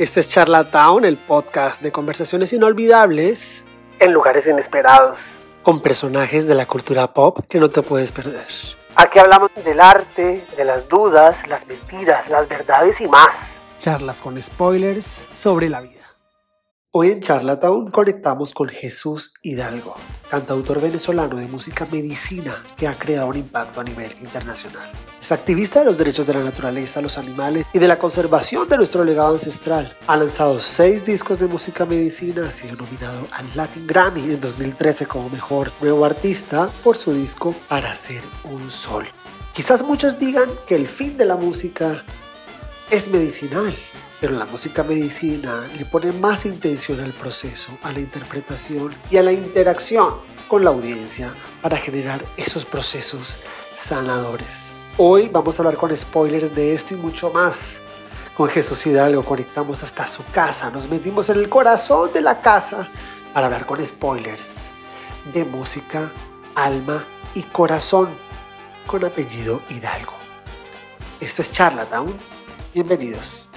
Este es Charlatown, el podcast de conversaciones inolvidables en lugares inesperados, con personajes de la cultura pop que no te puedes perder. Aquí hablamos del arte, de las dudas, las mentiras, las verdades y más. Charlas con spoilers sobre la vida. Hoy en Charlatown conectamos con Jesús Hidalgo, cantautor venezolano de música medicina que ha creado un impacto a nivel internacional. Es activista de los derechos de la naturaleza, los animales y de la conservación de nuestro legado ancestral. Ha lanzado seis discos de música medicina, ha sido nominado al Latin Grammy en 2013 como mejor nuevo artista por su disco Para ser un sol. Quizás muchos digan que el fin de la música es medicinal pero la música medicina le pone más intención al proceso, a la interpretación y a la interacción con la audiencia para generar esos procesos sanadores. Hoy vamos a hablar con spoilers de esto y mucho más. Con Jesús Hidalgo conectamos hasta su casa, nos metimos en el corazón de la casa para hablar con spoilers de música, alma y corazón con apellido Hidalgo. Esto es Charlatown. Bienvenidos.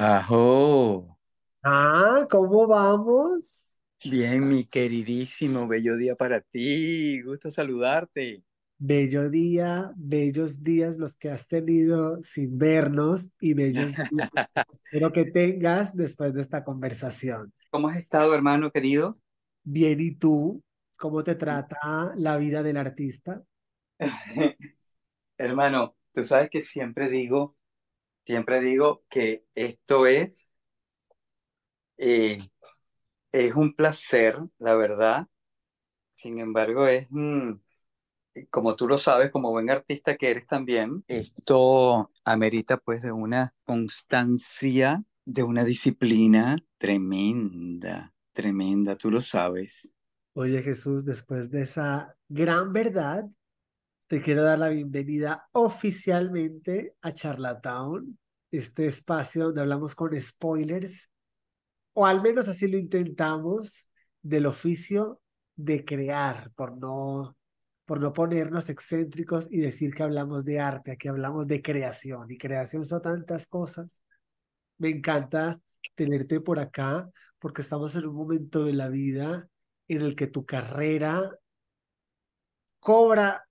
Ajo. Ah, ¿cómo vamos? Bien, mi queridísimo, bello día para ti. Gusto saludarte. Bello día, bellos días los que has tenido sin vernos y bellos días espero que tengas después de esta conversación. ¿Cómo has estado, hermano querido? Bien, ¿y tú? ¿Cómo te trata la vida del artista? Hermano, tú sabes que siempre digo siempre digo que esto es, eh, es un placer, la verdad. Sin embargo, es, mm, como tú lo sabes, como buen artista que eres también, esto amerita pues de una constancia, de una disciplina tremenda, tremenda, tú lo sabes. Oye Jesús, después de esa gran verdad, te quiero dar la bienvenida oficialmente a Charlatown, este espacio donde hablamos con spoilers, o al menos así lo intentamos, del oficio de crear, por no, por no ponernos excéntricos y decir que hablamos de arte, aquí hablamos de creación, y creación son tantas cosas. Me encanta tenerte por acá porque estamos en un momento de la vida en el que tu carrera cobra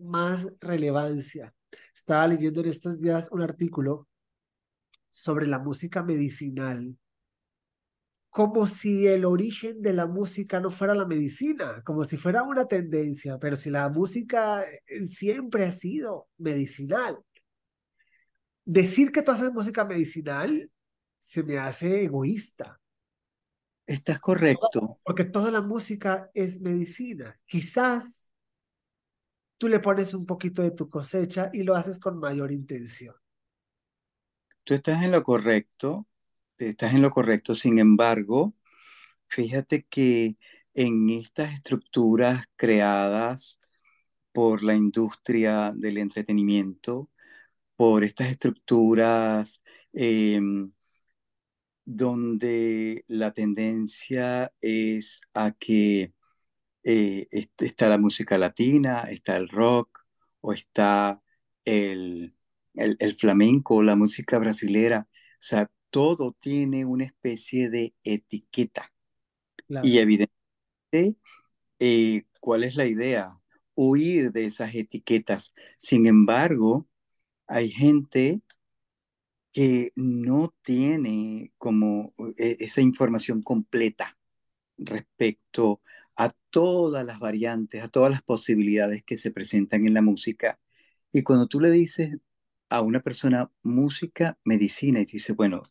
más relevancia. Estaba leyendo en estos días un artículo sobre la música medicinal, como si el origen de la música no fuera la medicina, como si fuera una tendencia, pero si la música eh, siempre ha sido medicinal. Decir que tú haces música medicinal se me hace egoísta. Estás correcto. Porque toda la música es medicina. Quizás tú le pones un poquito de tu cosecha y lo haces con mayor intención. Tú estás en lo correcto, estás en lo correcto. Sin embargo, fíjate que en estas estructuras creadas por la industria del entretenimiento, por estas estructuras em, donde la tendencia es a que eh, está la música latina, está el rock, o está el, el, flamenco, la música brasilera. O sea, todo tiene una especie de etiqueta. Y evidentemente, eh, ¿cuál es la idea? Huir de esas etiquetas. Sin embargo, hay gente que no tiene como eh, esa información completa respecto a todas las variantes, a todas las posibilidades que se presentan en la música. Y cuando tú le dices a una persona música, medicina, y tú dices, bueno,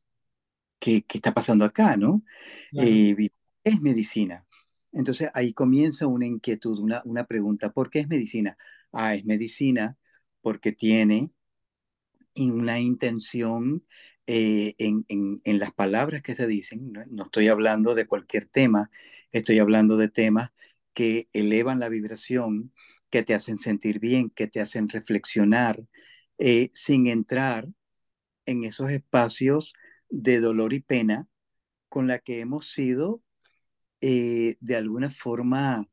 ¿qué, qué está pasando acá, no? Eh, es medicina. Entonces ahí comienza una inquietud, una, una pregunta, ¿por qué es medicina? Ah, es medicina porque tiene una intención eh, en, en, las palabras que se dicen, ¿no? estoy hablando de cualquier tema, estoy hablando de temas que elevan la vibración, que te hacen sentir bien, que te hacen reflexionar, eh, sin entrar en esos espacios de dolor y pena con la que hemos sido eh, de alguna forma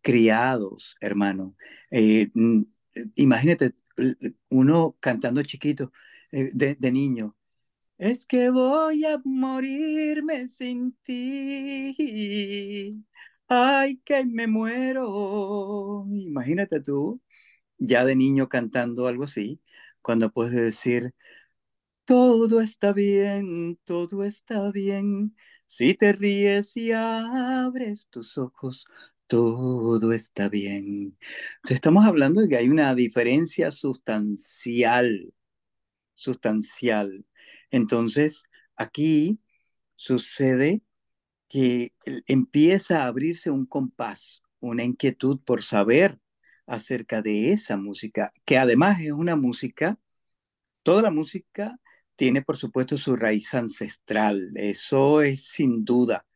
criados, hermano. imagínate uno cantando chiquito, eh, de, niño, Es que voy a morirme sin ti. Ay, que me muero. Imagínate tú, ya de niño cantando algo así, cuando puedes decir, todo está bien, todo está bien. Si te ríes y abres tus ojos, todo está bien. Entonces estamos hablando de que hay una diferencia sustancial, sustancial. Entonces, aquí sucede que empieza a abrirse un compás, una inquietud por saber acerca de esa música, que además es una música, toda la música tiene por supuesto su raíz ancestral, eso es sin duda.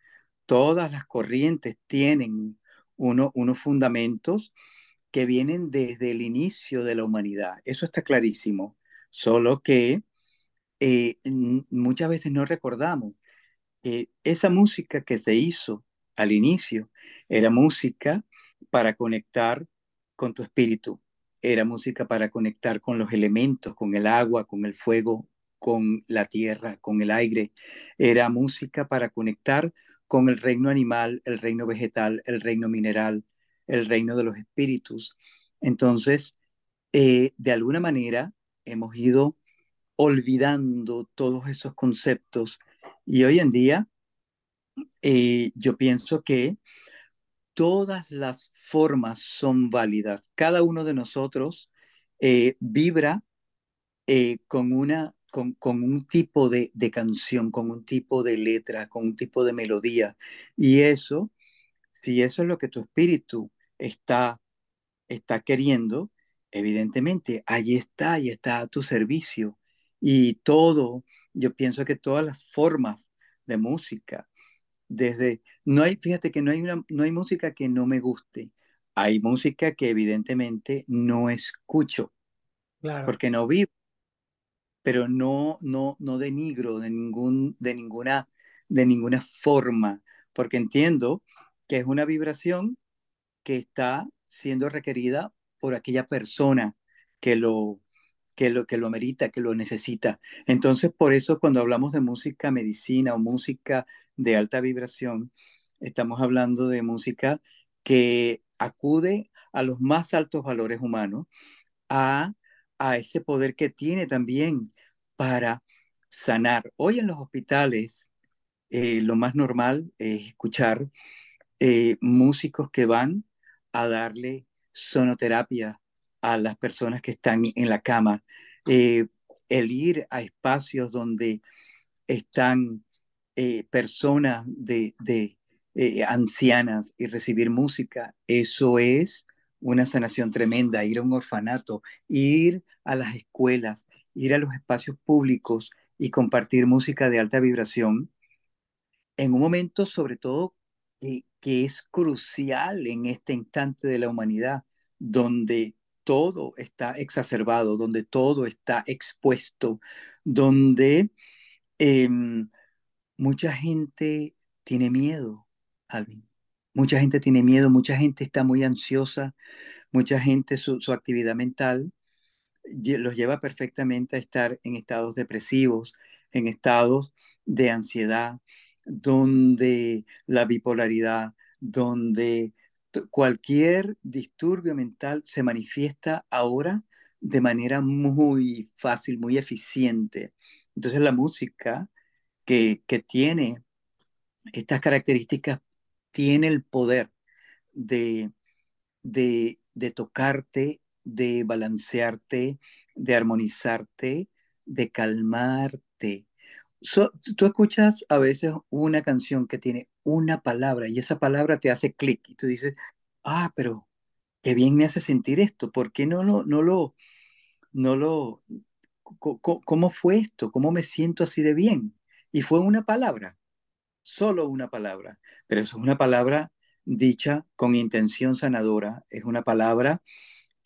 Todas las corrientes tienen uno, unos fundamentos que vienen desde el inicio de la humanidad, eso está clarísimo, solo que eh, muchas veces no recordamos que esa música que se hizo al inicio era música para conectar con tu espíritu, era música para conectar con los elementos, con el agua, con el fuego, con la tierra, con el aire, era música para conectar con el reino animal, el reino vegetal, el reino mineral, el reino de los espíritus. Entonces, eh, de alguna manera hemos ido olvidando todos esos conceptos y hoy en día eh, yo pienso que todas las formas son válidas. Cada uno de nosotros eh, vibra eh, con, una, con, con, un tipo de, de, canción, con un tipo de letra, con un tipo de melodía. Y eso, si eso es lo que tu espíritu está, está queriendo, evidentemente, ahí está, ahí está a tu servicio. Y todo, yo pienso que todas las formas de música, desde, no hay, fíjate que no hay, una, no hay música que no me guste, hay música que evidentemente no escucho, claro. porque no vivo, pero no, no, no denigro de, ningún, de, ninguna, de ninguna forma, porque entiendo que es una vibración que está siendo requerida por aquella persona que lo, que lo, que lo amerita, que lo necesita. Entonces, por eso cuando hablamos de música medicina o música de alta vibración, estamos hablando de música que acude a los más altos valores humanos, a, a ese poder que tiene también para sanar. Hoy en los hospitales, eh, lo más normal es escuchar eh, músicos que van a darle sonoterapia a las personas que están en la cama, eh, el ir a espacios donde están eh, personas de, de eh, ancianas y recibir música, eso es una sanación tremenda, ir a un orfanato, ir a las escuelas, ir a los espacios públicos y compartir música de alta vibración, en un momento sobre todo que es crucial en este instante de la humanidad, donde todo está exacerbado, donde todo está expuesto, donde eh, mucha gente tiene miedo, Alvin. Mucha gente tiene miedo, mucha gente está muy ansiosa, mucha gente su, su actividad mental los lleva perfectamente a estar en estados depresivos, en estados de ansiedad, donde la bipolaridad, donde cualquier disturbio mental se manifiesta ahora de manera muy fácil, muy eficiente. Entonces la música que, que tiene estas características tiene el poder de, de, de tocarte, de balancearte, de armonizarte, de calmarte. Tú escuchas a veces una canción que tiene una palabra y esa palabra te hace clic y tú dices, ah, pero qué bien me hace sentir esto, ¿por qué no lo, no lo, no lo, cómo fue esto? ¿Cómo me siento así de bien? Y fue una palabra, solo una palabra, pero es una palabra dicha con intención sanadora, es una palabra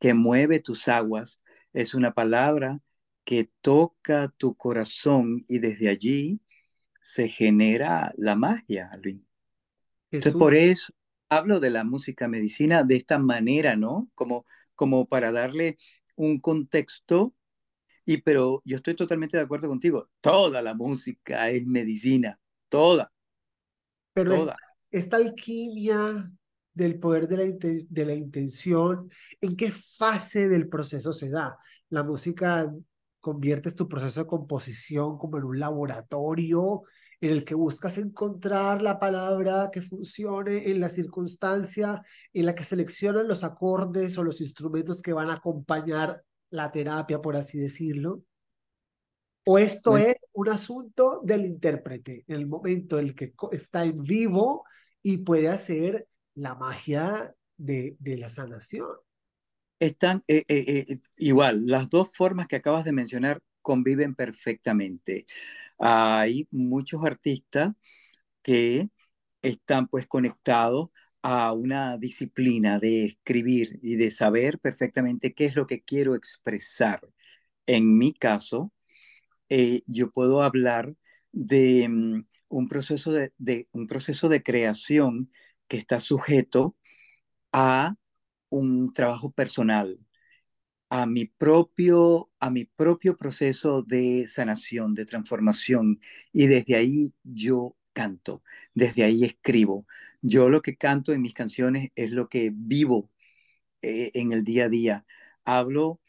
que mueve tus aguas, es una palabra que toca tu corazón y desde allí se genera la magia, Luis. Entonces, por eso hablo de la música medicina de esta manera, ¿no? Como, como para darle un contexto Y pero yo estoy totalmente de acuerdo contigo, toda la música es medicina, toda. Pero toda. esta alquimia del poder de la, de la intención, ¿en qué fase del proceso se da? La música conviertes tu proceso de composición como en un laboratorio en el que buscas encontrar la palabra que funcione en la circunstancia en la que seleccionan los acordes o los instrumentos que van a acompañar la terapia, por así decirlo. O esto es un asunto del intérprete, en el momento en el que está en vivo y puede hacer la magia de, de la sanación. Están eh, eh, eh, igual, las dos formas que acabas de mencionar conviven perfectamente. Hay muchos artistas que están pues conectados a una disciplina de escribir y de saber perfectamente qué es lo que quiero expresar. En mi caso, yo puedo hablar de mm, un, proceso de, un proceso de creación que está sujeto a un trabajo personal, a mi propio, a mi propio proceso de sanación, de transformación. Y desde ahí yo canto, desde ahí escribo. Yo lo que canto en mis canciones es lo que vivo eh, en el día a día. Hablo,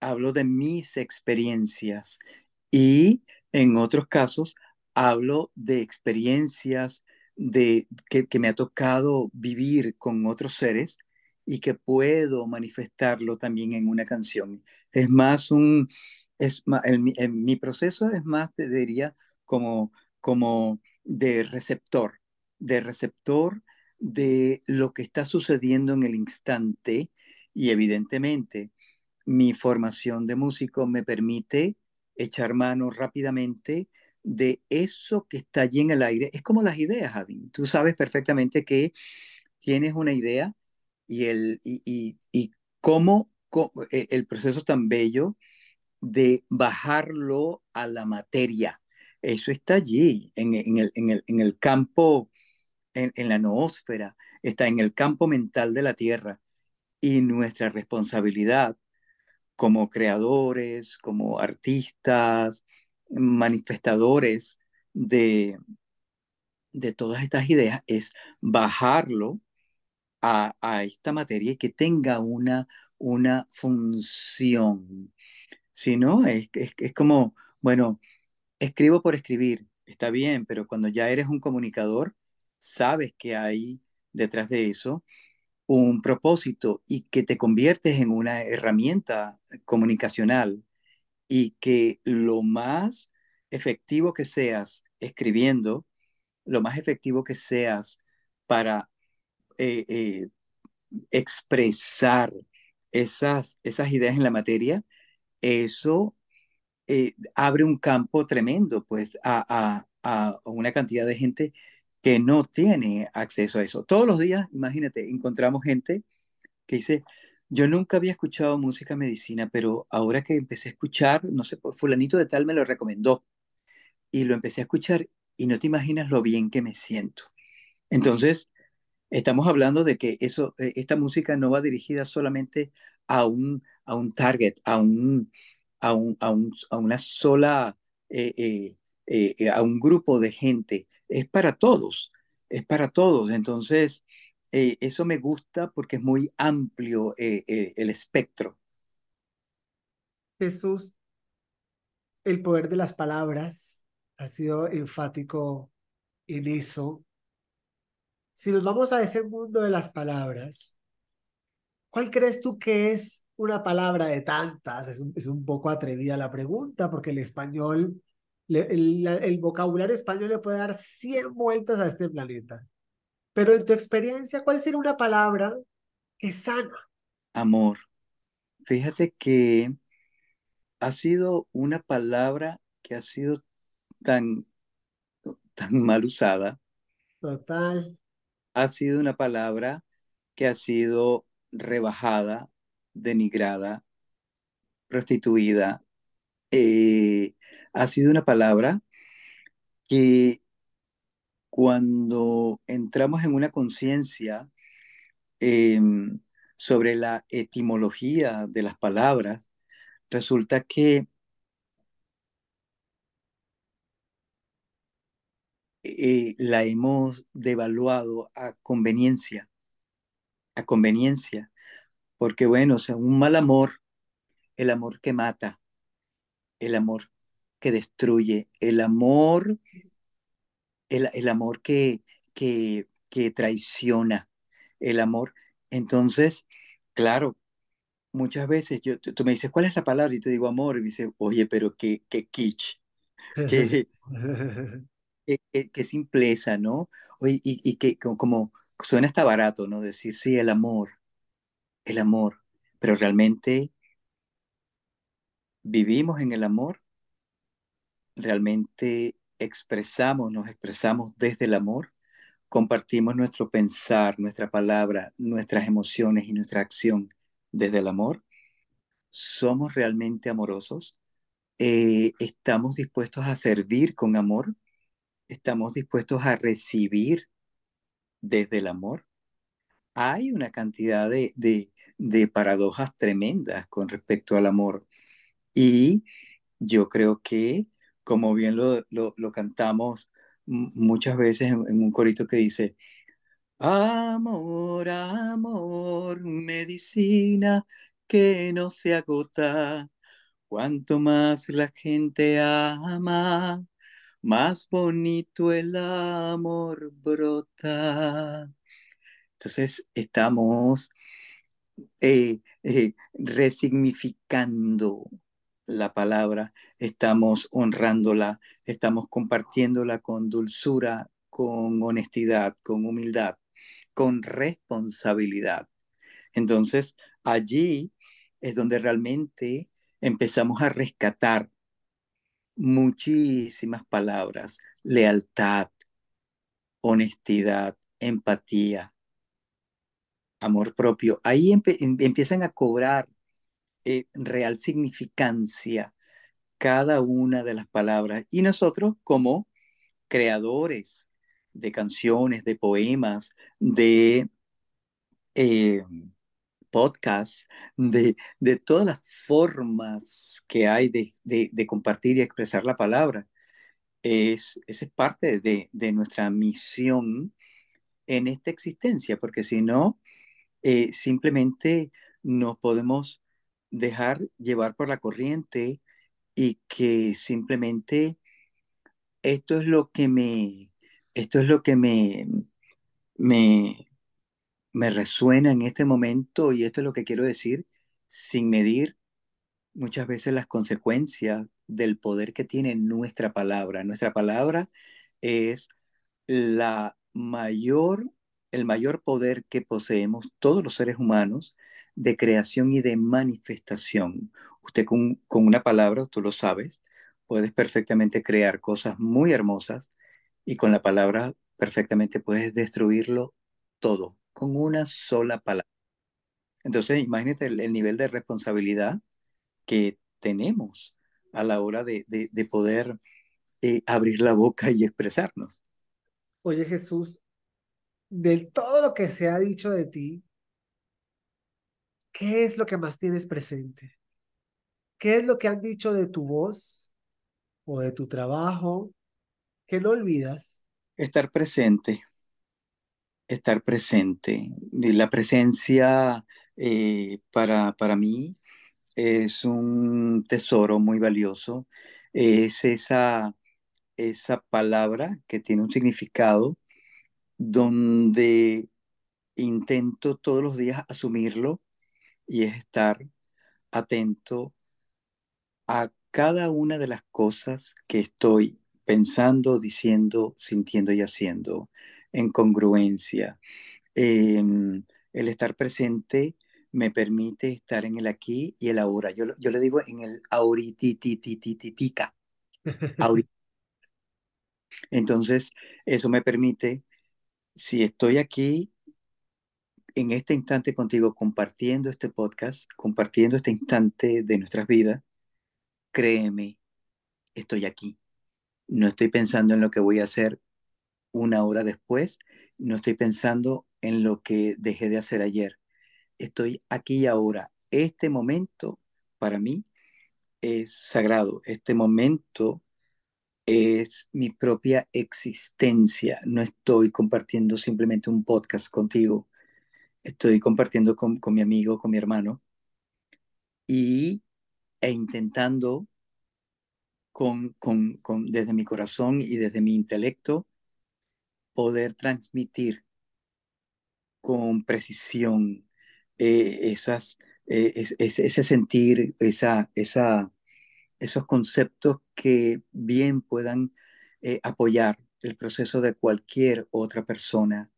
hablo de mis experiencias y en otros casos hablo de experiencias de, que, que me ha tocado vivir con otros seres y que puedo manifestarlo también en una canción. Es más un, es en, mi proceso es más, te diría, como, como de receptor, de receptor de lo que está sucediendo en el instante y evidentemente mi formación de músico me permite echar mano rápidamente de eso que está allí en el aire. Es como las ideas, Javi. Tú sabes perfectamente que tienes una idea y, el, y, y, cómo, e, el proceso tan bello de bajarlo a la materia. Eso está allí, en, en, el, en, el, en el, campo, en, en la noósfera, está en el campo mental de la Tierra. Y nuestra responsabilidad como creadores, como artistas, manifestadores de, de todas estas ideas es bajarlo a, esta materia y que tenga una, una función. Si no, es, es, es como, bueno, escribo por escribir, está bien, pero cuando ya eres un comunicador, sabes que hay detrás de eso un propósito y que te conviertes en una herramienta comunicacional y que lo más efectivo que seas escribiendo, lo más efectivo que seas para eh, eh, expresar esas, esas ideas en la materia, eso eh, abre un campo tremendo pues a, a, una cantidad de gente que no tiene acceso a eso. Todos los días, imagínate, encontramos gente que dice, yo nunca había escuchado música medicina, pero ahora que empecé a escuchar, no sé, fulanito de tal me lo recomendó y lo empecé a escuchar y no te imaginas lo bien que me siento. Entonces, Estamos hablando de que eso, eh, esta música no va dirigida solamente a un, a un target, a, un, a, un, a, un, a una sola, eh, eh, a un grupo de gente. Es para todos, es para todos. Entonces, eso me gusta porque es muy amplio el espectro. Jesús, el poder de las palabras ha sido enfático en eso si nos vamos a ese mundo de las palabras, ¿cuál crees tú que es una palabra de tantas? Es un, poco atrevida la pregunta, porque el español, el, vocabulario español le puede dar 100 vueltas a este planeta. Pero en tu experiencia, ¿cuál sería una palabra que sana? Amor. Fíjate que ha sido una palabra que ha sido tan, tan mal usada. Total ha sido una palabra que ha sido rebajada, denigrada, prostituida. Eh, ha sido una palabra que cuando entramos en una conciencia em, sobre la etimología de las palabras, resulta que eh, la hemos devaluado a conveniencia, a conveniencia, porque bueno, o sea, un mal amor, el amor que mata, el amor que destruye, el amor, el, el amor que, que, que traiciona, el amor. Entonces, claro, muchas veces yo, tú me dices, ¿cuál es la palabra? Y te digo amor, y me dices, oye, pero qué, qué kitsch, qué, qué, qué simpleza, ¿no? Y, y que como, suena hasta barato, ¿no? Decir, sí, el amor, el amor, pero realmente vivimos en el amor, realmente expresamos, nos expresamos desde el amor, compartimos nuestro pensar, nuestra palabra, nuestras emociones y nuestra acción desde el amor. ¿Somos realmente amorosos? Eh, ¿Estamos dispuestos a servir con amor? ¿Estamos dispuestos a recibir desde el amor? Hay una cantidad de, de, de paradojas tremendas con respecto al amor. Y yo creo que, como bien lo, lo, cantamos muchas veces en, en, un corito que dice, amor, amor, medicina que no se agota, cuanto más la gente ama, más bonito el amor brota. Entonces estamos eh, eh, resignificando la palabra, estamos honrándola, estamos compartiéndola con dulzura, con honestidad, con humildad, con responsabilidad. Entonces, allí es donde realmente empezamos a rescatar muchísimas palabras, lealtad, honestidad, empatía, amor propio. Ahí empe empiezan a cobrar eh, real significancia cada una de las palabras. Y nosotros como creadores de canciones, de poemas, de eh, podcasts, de, de, todas las formas que hay de, de, compartir y expresar la palabra. Es, es parte de, de nuestra misión en esta existencia, porque si no, eh, simplemente nos podemos dejar llevar por la corriente y que simplemente esto es lo que me, esto es lo que me, me, me resuena en este momento y esto es lo que quiero decir sin medir muchas veces las consecuencias del poder que tiene nuestra palabra. Nuestra palabra es la mayor, el mayor poder que poseemos todos los seres humanos de creación y de manifestación. Usted con, con una palabra, tú lo sabes, puedes perfectamente crear cosas muy hermosas y con la palabra perfectamente puedes destruirlo todo, con una sola palabra. Entonces, imagínate el, el nivel de responsabilidad que tenemos a la hora de, de, de poder eh, abrir la boca y expresarnos. Oye Jesús, de todo lo que se ha dicho de ti, ¿qué es lo que más tienes presente? ¿Qué es lo que han dicho de tu voz o de tu trabajo que no olvidas? Estar presente, estar presente. La presencia eh, para, para mí es un tesoro muy valioso. Es esa, esa palabra que tiene un significado donde intento todos los días asumirlo y es estar atento a cada una de las cosas que estoy pensando, diciendo, sintiendo y haciendo en congruencia. Eh, el estar presente me permite estar en el aquí y el ahora. Yo, yo le digo en el ahoritititititica. Ahorita. Entonces, eso me permite, si estoy aquí en este instante contigo, compartiendo este podcast, compartiendo este instante de nuestras vidas, créeme, estoy aquí. No estoy pensando en lo que voy a hacer una hora después, no estoy pensando en lo que dejé de hacer ayer. Estoy aquí ahora. Este momento para mí es sagrado. Este momento es mi propia existencia. No estoy compartiendo simplemente un podcast contigo, estoy compartiendo con, con mi amigo, con mi hermano, y, e intentando con, con, con, desde mi corazón y desde mi intelecto poder transmitir con precisión eh, esas, eh, ese sentir, esa, esa, esos conceptos que bien puedan eh, apoyar el proceso de cualquier otra persona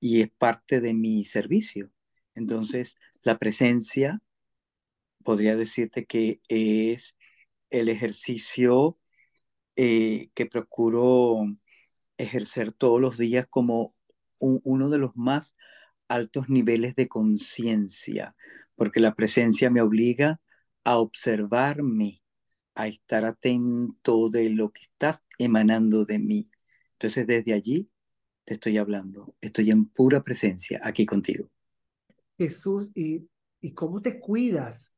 y es parte de mi servicio. Entonces, la presencia, podría decirte que es el ejercicio que procuro ejercer todos los días como uno de los más altos niveles de conciencia, porque la presencia me obliga a observarme, a estar atento de lo que estás emanando de mí. Entonces desde allí te estoy hablando, estoy en pura presencia aquí contigo. Jesús, ¿y, y cómo te cuidas?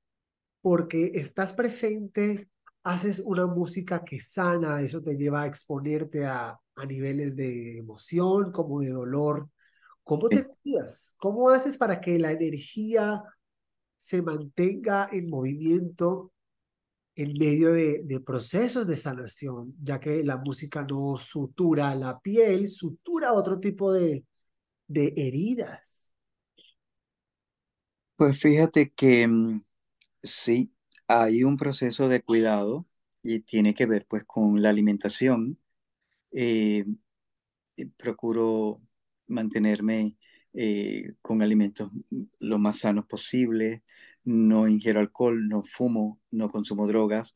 Porque estás presente, haces una música que sana, eso te lleva a exponerte a, a niveles de emoción como de dolor. ¿Cómo te cuidas? ¿Cómo haces para que la energía se mantenga en movimiento en medio de, de, procesos de sanación, ya que la música no sutura la piel, sutura otro tipo de, de heridas. Pues fíjate que mm, sí, hay un proceso de cuidado y tiene que ver pues con la alimentación. Eh, procuro mantenerme eh, con alimentos lo más sanos posible, no ingiero alcohol, no fumo, no consumo drogas.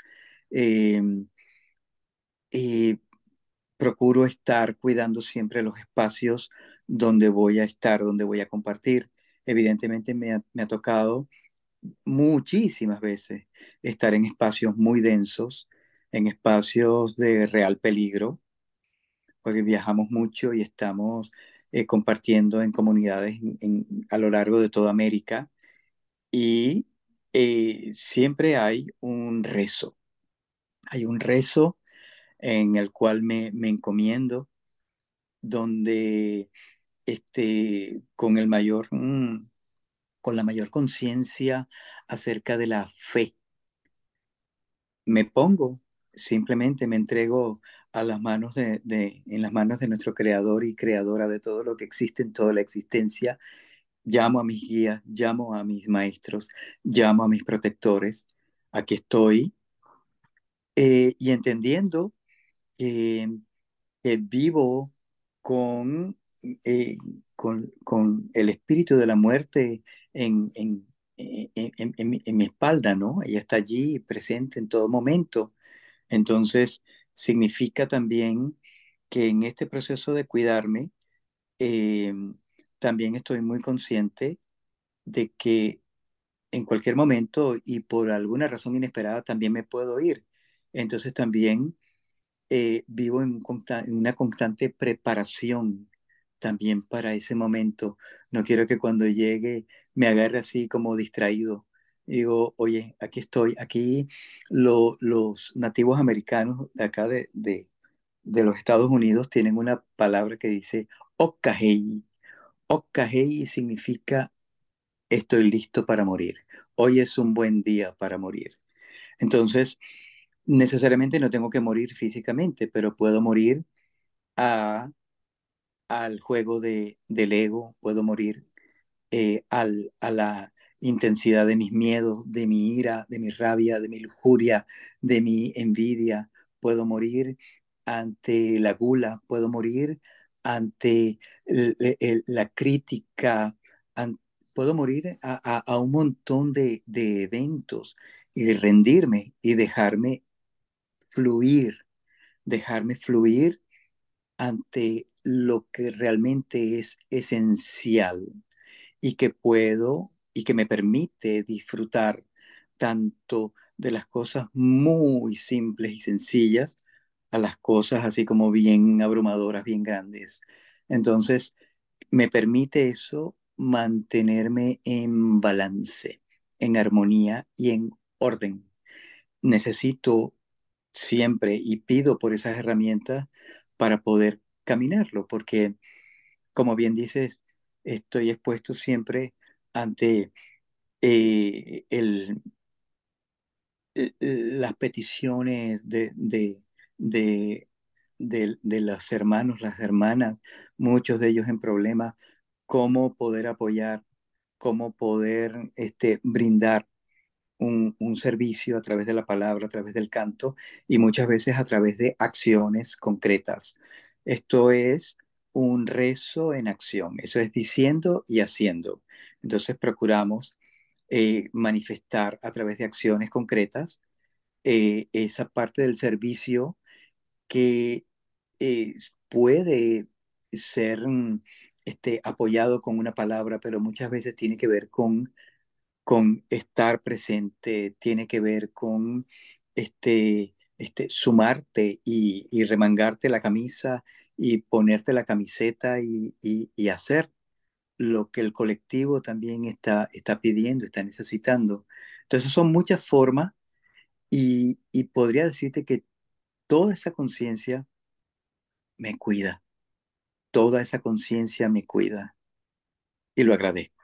Em, y procuro estar cuidando siempre los espacios donde voy a estar, donde voy a compartir. Evidentemente me me ha tocado muchísimas veces estar en espacios muy densos, en espacios de real peligro, porque viajamos mucho y estamos eh, compartiendo en comunidades a lo largo de toda América y eh, siempre hay un rezo. Hay un rezo en el cual me, me encomiendo, donde este, con el mayor, mm, con la mayor conciencia acerca de la fe, me pongo, simplemente me entrego a las manos de, en las manos de nuestro creador y creadora de todo lo que existe en toda la existencia llamo a mis guías, llamo a mis maestros, llamo a mis protectores. Aquí estoy. Eh, y entendiendo que vivo con, eh, con, con, el espíritu de la muerte en, en, en, en, mi espalda, ¿no? Ella está allí presente en todo momento. Entonces, significa también que en este proceso de cuidarme, eh, también estoy muy consciente de que en cualquier momento y por alguna razón inesperada también me puedo ir. Entonces también eh, vivo en, en, una constante preparación también para ese momento. No quiero que cuando llegue me agarre así como distraído. Digo, oye, aquí estoy, aquí lo, los nativos americanos de acá de, de, los Estados Unidos tienen una palabra que dice Okahei, Okkahei significa estoy listo para morir. Hoy es un buen día para morir. Entonces, necesariamente no tengo que morir físicamente, pero puedo morir a, al juego de, del ego, puedo morir eh, al, a la intensidad de mis miedos, de mi ira, de mi rabia, de mi lujuria, de mi envidia. Puedo morir ante la gula, puedo morir ante la crítica, puedo morir a, un montón de, eventos y rendirme y dejarme fluir, dejarme fluir ante lo que realmente es esencial y que puedo y que me permite disfrutar tanto de las cosas muy simples y sencillas a las cosas así como bien abrumadoras, bien grandes. Entonces, me permite eso mantenerme en balance, en armonía y en orden. Necesito siempre y pido por esas herramientas para poder caminarlo, porque como bien dices, estoy expuesto siempre ante eh, el, eh, las peticiones de, de, de, de, los hermanos, las hermanas, muchos de ellos en problemas, cómo poder apoyar, cómo poder este, brindar un, un, servicio a través de la palabra, a través del canto y muchas veces a través de acciones concretas. Esto es un rezo en acción, eso es diciendo y haciendo. Entonces procuramos eh, manifestar a través de acciones concretas eh, esa parte del servicio que eh, puede ser mm, este, apoyado con una palabra, pero muchas veces tiene que ver con, con estar presente, tiene que ver con este, este, sumarte y, remangarte la camisa y ponerte la camiseta y, hacer lo que el colectivo también está, está pidiendo, está necesitando. Entonces son muchas formas y, y podría decirte que toda esa conciencia me cuida, toda esa conciencia me cuida y lo agradezco.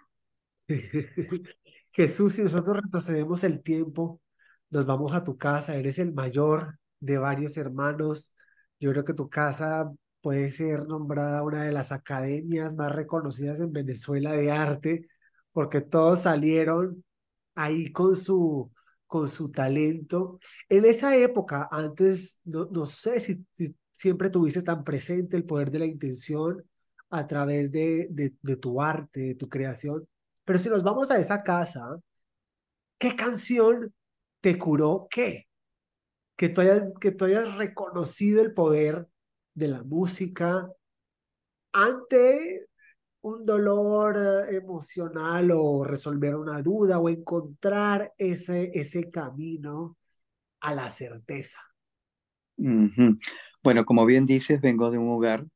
Jesús, si nosotros retrocedemos el tiempo, nos vamos a tu casa, eres el mayor de varios hermanos. Yo creo que tu casa puede ser nombrada una de las academias más reconocidas en Venezuela de arte, porque todos salieron ahí con su, con su talento. En esa época, antes, no, no sé si, siempre tuviste tan presente el poder de la intención a través de, de, de tu arte, de tu creación, pero si nos vamos a esa casa, ¿qué canción te curó qué? Que tú hayas, que tú hayas reconocido el poder de la música ante un dolor eh, emocional o resolver una duda o encontrar ese, ese camino a la certeza. Bueno, como bien dices, vengo de un hogar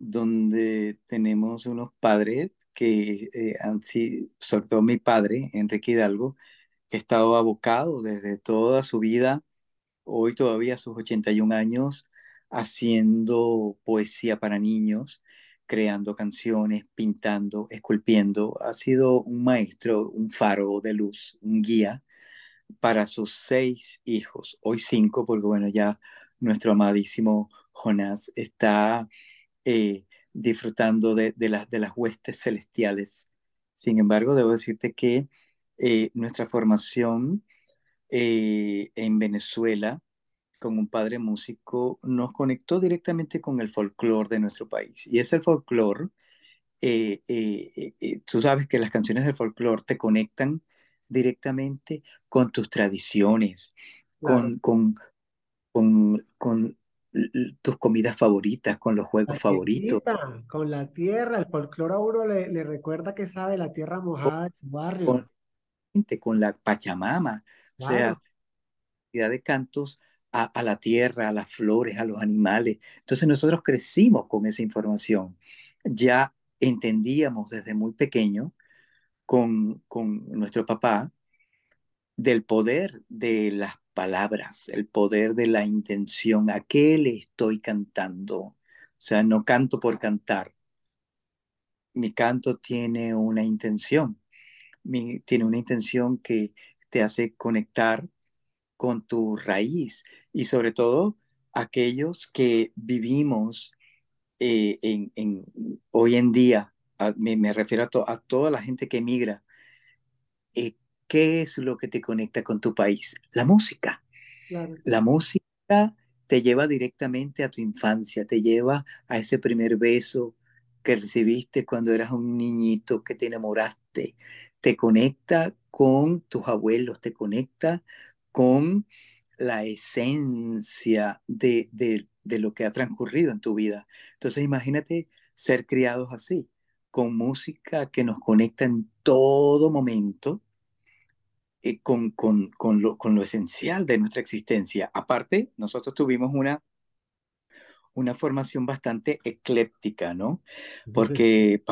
donde tenemos unos padres que eh, sobre todo mi padre, Enrique Hidalgo, estado abocado desde toda su vida, hoy todavía a sus 81 años, haciendo poesía para niños, creando canciones, pintando, esculpiendo. Ha sido un maestro, un faro de luz, un guía para sus seis hijos, hoy cinco, porque bueno, ya nuestro amadísimo Jonás está eh, disfrutando de, las, de las huestes celestiales. Sin embargo, debo decirte que eh, nuestra formación eh, en Venezuela con un padre músico nos conectó directamente con el folclore de nuestro país. Y es el folclore, eh, tú sabes que las canciones del folclore te conectan directamente con tus tradiciones, con, con, con, con tus comidas favoritas, con los juegos favoritos. Con la tierra, el folclore a uno le, le, recuerda que sabe la tierra mojada de su barrio. Con, con la Pachamama, o sea, cantidad de cantos a, a, la tierra, a las flores, a los animales. Entonces nosotros crecimos con esa información. Ya entendíamos desde muy pequeño con, con nuestro papá del poder de las palabras, el poder de la intención, a qué le estoy cantando. O sea, no canto por cantar. Mi canto tiene una intención, mi, tiene una intención que te hace conectar con tu raíz y sobre todo aquellos que vivimos eh, en, en, hoy en día, me, me, refiero a, a, toda la gente que emigra, eh, ¿qué es lo que te conecta con tu país? La música. Claro. La música te lleva directamente a tu infancia, te lleva a ese primer beso que recibiste cuando eras un niñito, que te enamoraste, te conecta con tus abuelos, te conecta con la esencia de, de, de lo que ha transcurrido en tu vida. Entonces imagínate ser criados así, con música que nos conecta en todo momento, eh, con, con, con, lo, con, lo, esencial de nuestra existencia. Aparte, nosotros tuvimos una, una formación bastante ecléptica, ¿no? Porque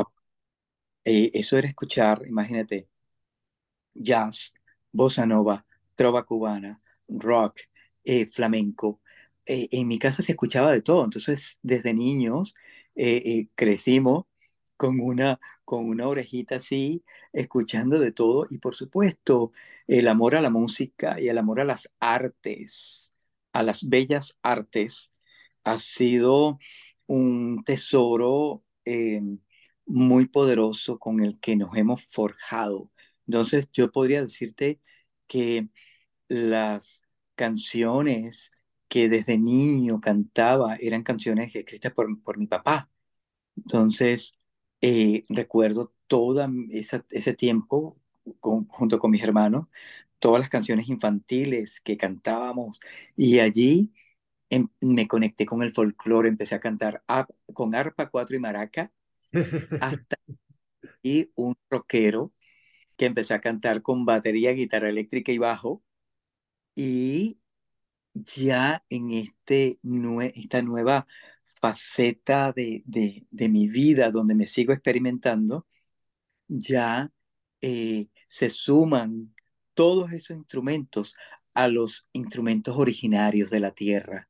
eh, eso era escuchar, imagínate, jazz, bossa nova, trova cubana, rock, eh, flamenco. Eh, en mi casa se escuchaba de todo, entonces desde niños crecimos con una, con una orejita así, escuchando de todo y por supuesto el amor a la música y el amor a las artes, a las bellas artes, ha sido un tesoro muy poderoso con el que nos hemos forjado. Entonces yo podría decirte que las canciones que desde niño cantaba eran canciones escritas por, por mi papá. Entonces, eh, recuerdo todo ese tiempo junto con mis hermanos, todas las canciones infantiles que cantábamos y allí em, me conecté con el folclore, empecé a cantar con arpa, cuatro y maraca, hasta y un rockero que empecé a cantar con batería, guitarra eléctrica y bajo. Y ya en este, esta nueva faceta de, de, mi vida donde me sigo experimentando, ya eh, se suman todos esos instrumentos a los instrumentos originarios de la tierra,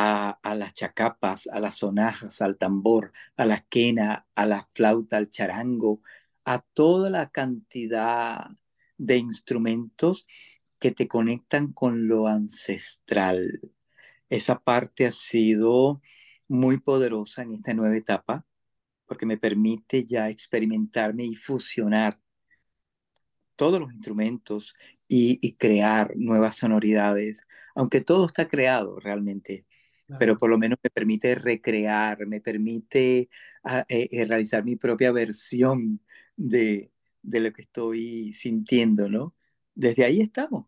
a, las chacapas, a las sonajas, al tambor, a la quena, a la flauta, al charango, a toda la cantidad de instrumentos que te conectan con lo ancestral. Esa parte ha sido muy poderosa en esta nueva etapa porque me permite ya experimentarme y fusionar todos los instrumentos y, crear nuevas sonoridades, aunque todo está creado realmente, pero por lo menos me permite recrear, me permite ah, eh, eh, realizar mi propia versión de, de lo que estoy sintiendo, ¿no? Desde ahí estamos.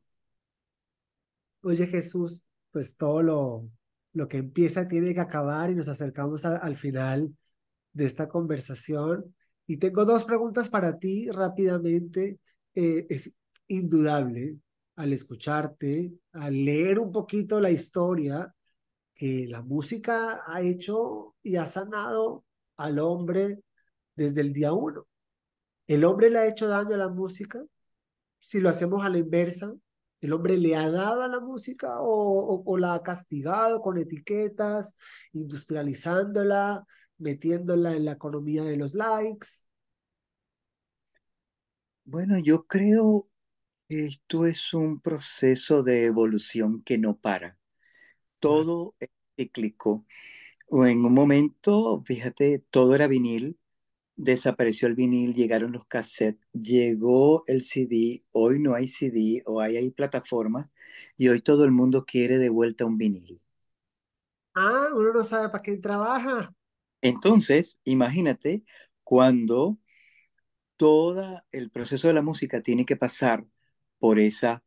Oye Jesús, pues todo lo, lo que empieza tiene que acabar y nos acercamos al final de esta conversación. Y tengo dos preguntas para ti rápidamente. Eh, es indudable al escucharte, al leer un poquito la historia, que la música ha hecho y ha sanado al hombre desde el día uno. El hombre le ha hecho daño a la música. Si lo hacemos a la inversa, el hombre le ha dado a la música o, la ha castigado con etiquetas, industrializándola, metiéndola en la economía de los likes. Bueno, yo creo que esto es un proceso de evolución que no para. Todo es cíclico. En un momento, fíjate, todo era vinil, desapareció el vinil, llegaron los cassettes, llegó el CD, hoy no hay CD o hay, hay plataformas y hoy todo el mundo quiere de vuelta un vinil. Ah, uno no sabe para quién trabaja. Entonces, imagínate cuando todo el proceso de la música tiene que pasar por esa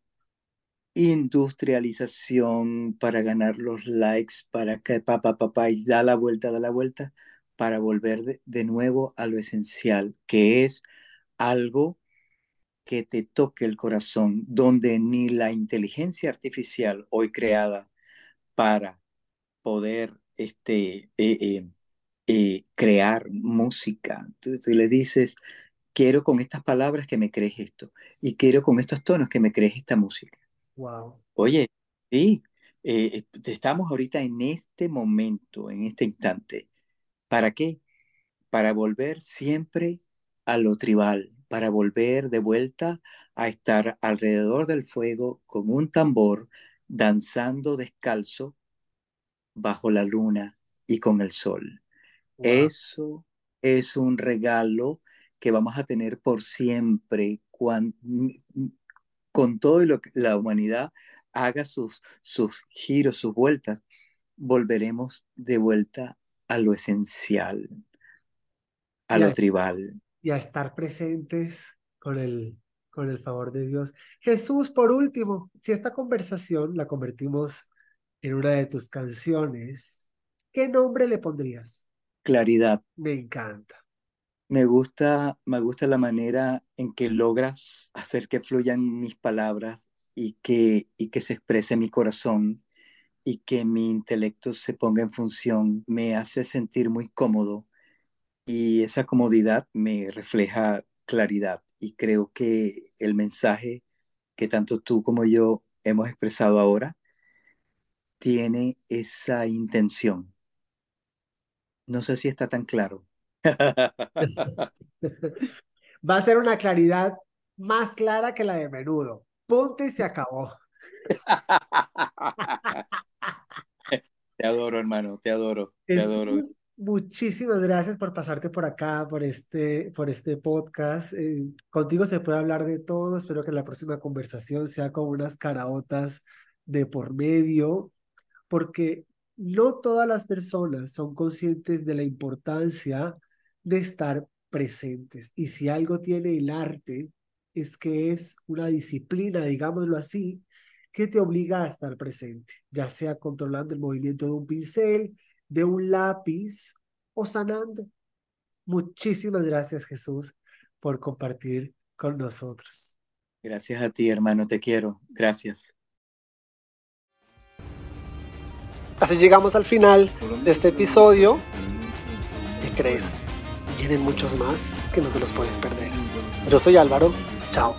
industrialización para ganar los likes, para que papá, papá, y da la vuelta, da la vuelta para volver de, nuevo a lo esencial, que es algo que te toque el corazón, donde ni la inteligencia artificial hoy creada para poder este, eh, eh, eh, crear música, tú, le dices, quiero con estas palabras que me crees esto, y quiero con estos tonos que me crees esta música. Wow. Oye, sí, estamos ahorita en este momento, en este instante, ¿Para qué? Para volver siempre a lo tribal, para volver de vuelta a estar alrededor del fuego con un tambor, danzando descalzo bajo la luna y con el sol. Eso es un regalo que vamos a tener por siempre con todo lo que la humanidad haga sus, sus giros, sus vueltas, volveremos de vuelta a lo esencial, a lo tribal. Y a estar presentes con el, con el favor de Dios. Jesús, por último, si esta conversación la convertimos en una de tus canciones, ¿qué nombre le pondrías? Claridad. Me encanta. Me gusta, me gusta la manera en que logras hacer que fluyan mis palabras y que, y que se exprese mi corazón y que mi intelecto se ponga en función me hace sentir muy cómodo y esa comodidad me refleja claridad y creo que el mensaje que tanto tú como yo hemos expresado ahora tiene esa intención. No sé si está tan claro. Va a ser una claridad más clara que la de menudo. Ponte y se acabó. Te adoro, hermano, te adoro, te adoro. Muchísimas gracias por pasarte por acá, por este, por este podcast. Eh, contigo se puede hablar de todo. Espero que la próxima conversación sea con unas caraotas de por medio, porque no todas las personas son conscientes de la importancia de estar presentes. Y si algo tiene el arte, es que es una disciplina, digámoslo así, que te obliga a estar presente, ya sea controlando el movimiento de un pincel, de un lápiz o sanando. Muchísimas gracias Jesús por compartir con nosotros. Gracias a ti, hermano, te quiero. Gracias. Así llegamos al final de este episodio. ¿Qué crees? Vienen muchos más que no te los puedes perder. Yo soy Álvaro. Chao.